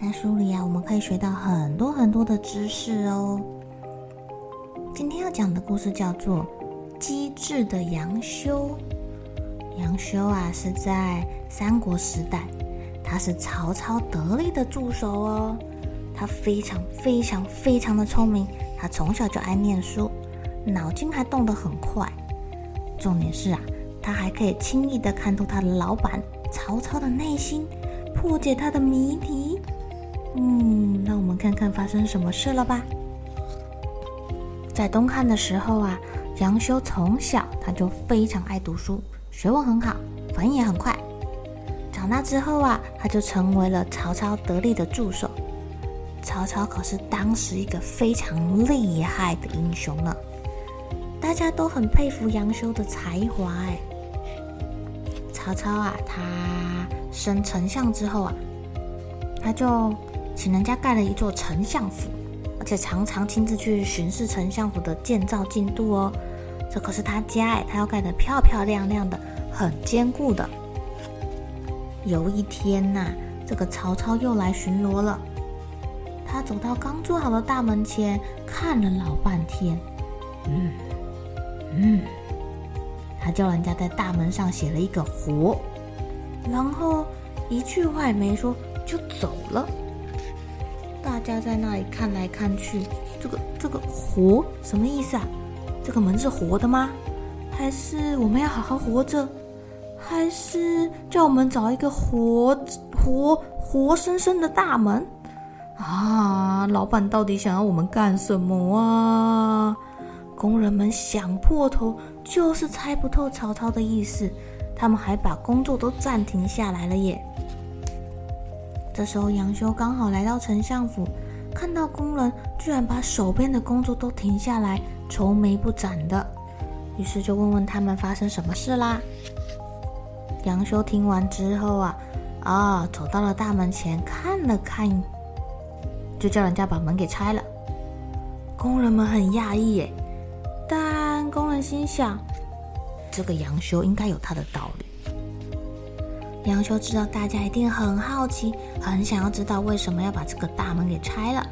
在书里啊，我们可以学到很多很多的知识哦。今天要讲的故事叫做《机智的杨修》。杨修啊，是在三国时代，他是曹操得力的助手哦。他非常非常非常的聪明，他从小就爱念书，脑筋还动得很快。重点是啊，他还可以轻易的看透他的老板曹操的内心，破解他的谜题。看看发生什么事了吧。在东汉的时候啊，杨修从小他就非常爱读书，学问很好，反应也很快。长大之后啊，他就成为了曹操得力的助手。曹操可是当时一个非常厉害的英雄呢，大家都很佩服杨修的才华。哎，曹操啊，他升丞相之后啊，他就。请人家盖了一座丞相府，而且常常亲自去巡视丞相府的建造进度哦。这可是他家哎，他要盖得漂漂亮亮的，很坚固的。有一天呐、这个曹操又来巡逻了。他走到刚做好的大门前，看了老半天，嗯嗯，他叫人家在大门上写了一个“活”，然后一句话也没说就走了。大家在那里看来看去，这个这个活什么意思啊？这个门是活的吗？还是我们要好好活着？还是叫我们找一个活活活生生的大门？啊，老板到底想要我们干什么啊？工人们想破头，就是猜不透曹操的意思，他们还把工作都暂停下来了耶。这时候，杨修刚好来到丞相府，看到工人居然把手边的工作都停下来，愁眉不展的，于是就问问他们发生什么事啦。杨修听完之后啊，啊，走到了大门前看了看，就叫人家把门给拆了。工人们很讶异耶，但工人心想，这个杨修应该有他的道理。杨修知道大家一定很好奇，很想要知道为什么要把这个大门给拆了。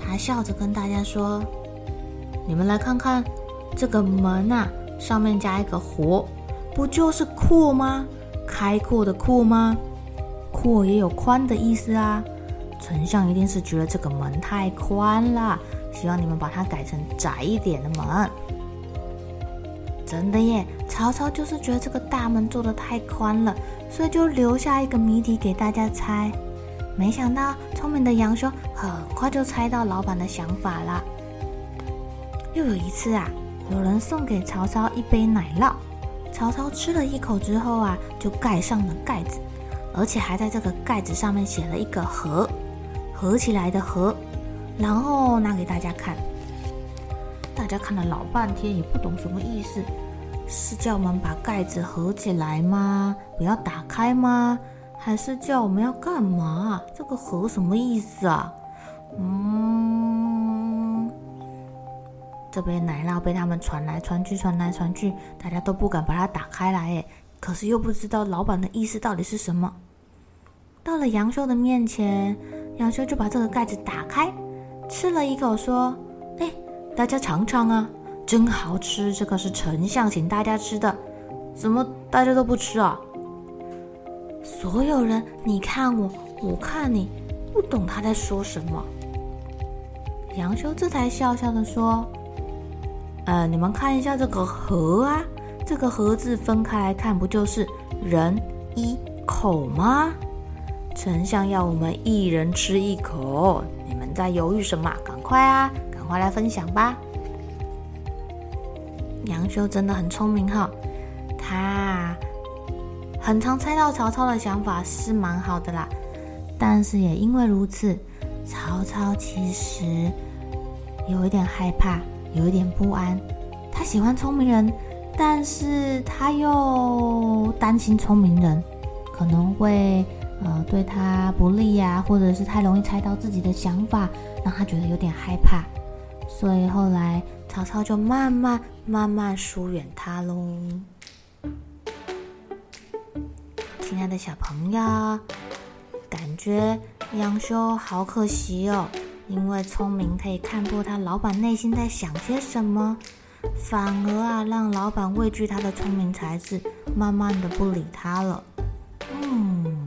他笑着跟大家说：“你们来看看，这个门啊，上面加一个‘活’，不就是阔吗？开阔的阔吗？阔也有宽的意思啊。丞相一定是觉得这个门太宽了，希望你们把它改成窄一点的门。真的耶，曹操就是觉得这个大门做的太宽了。”所以就留下一个谜底给大家猜，没想到聪明的杨修很快就猜到老板的想法了。又有一次啊，有人送给曹操一杯奶酪，曹操吃了一口之后啊，就盖上了盖子，而且还在这个盖子上面写了一个合，合起来的合，然后拿给大家看。大家看了老半天也不懂什么意思。是叫我们把盖子合起来吗？不要打开吗？还是叫我们要干嘛？这个合什么意思啊？嗯，这杯奶酪被他们传来传去，传来传去，大家都不敢把它打开来。哎，可是又不知道老板的意思到底是什么。到了杨修的面前，杨修就把这个盖子打开，吃了一口，说：“哎，大家尝尝啊。”真好吃，这个是丞相请大家吃的，怎么大家都不吃啊？所有人，你看我，我看你，不懂他在说什么。杨修这才笑笑的说：“呃，你们看一下这个盒啊，这个盒子分开来看，不就是人一口吗？丞相要我们一人吃一口，你们在犹豫什么？赶快啊，赶快来分享吧！”杨修真的很聪明哈，他很常猜到曹操的想法是蛮好的啦，但是也因为如此，曹操其实有一点害怕，有一点不安。他喜欢聪明人，但是他又担心聪明人可能会呃对他不利呀，或者是太容易猜到自己的想法，让他觉得有点害怕。所以后来曹操就慢慢慢慢疏远他喽。亲爱的小朋友，感觉杨修好可惜哦，因为聪明可以看破他老板内心在想些什么，反而啊让老板畏惧他的聪明才智，慢慢的不理他了。嗯，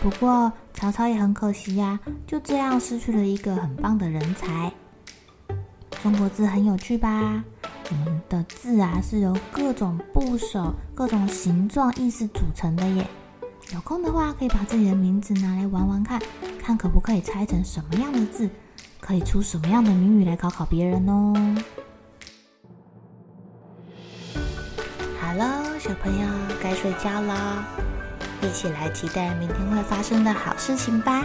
不过曹操也很可惜呀，就这样失去了一个很棒的人才。中国字很有趣吧？我们的字啊是由各种部首、各种形状、意思组成的耶。有空的话，可以把自己的名字拿来玩玩看，看可不可以猜成什么样的字，可以出什么样的谜语来考考别人哦。好了，小朋友该睡觉了，一起来期待明天会发生的好事情吧。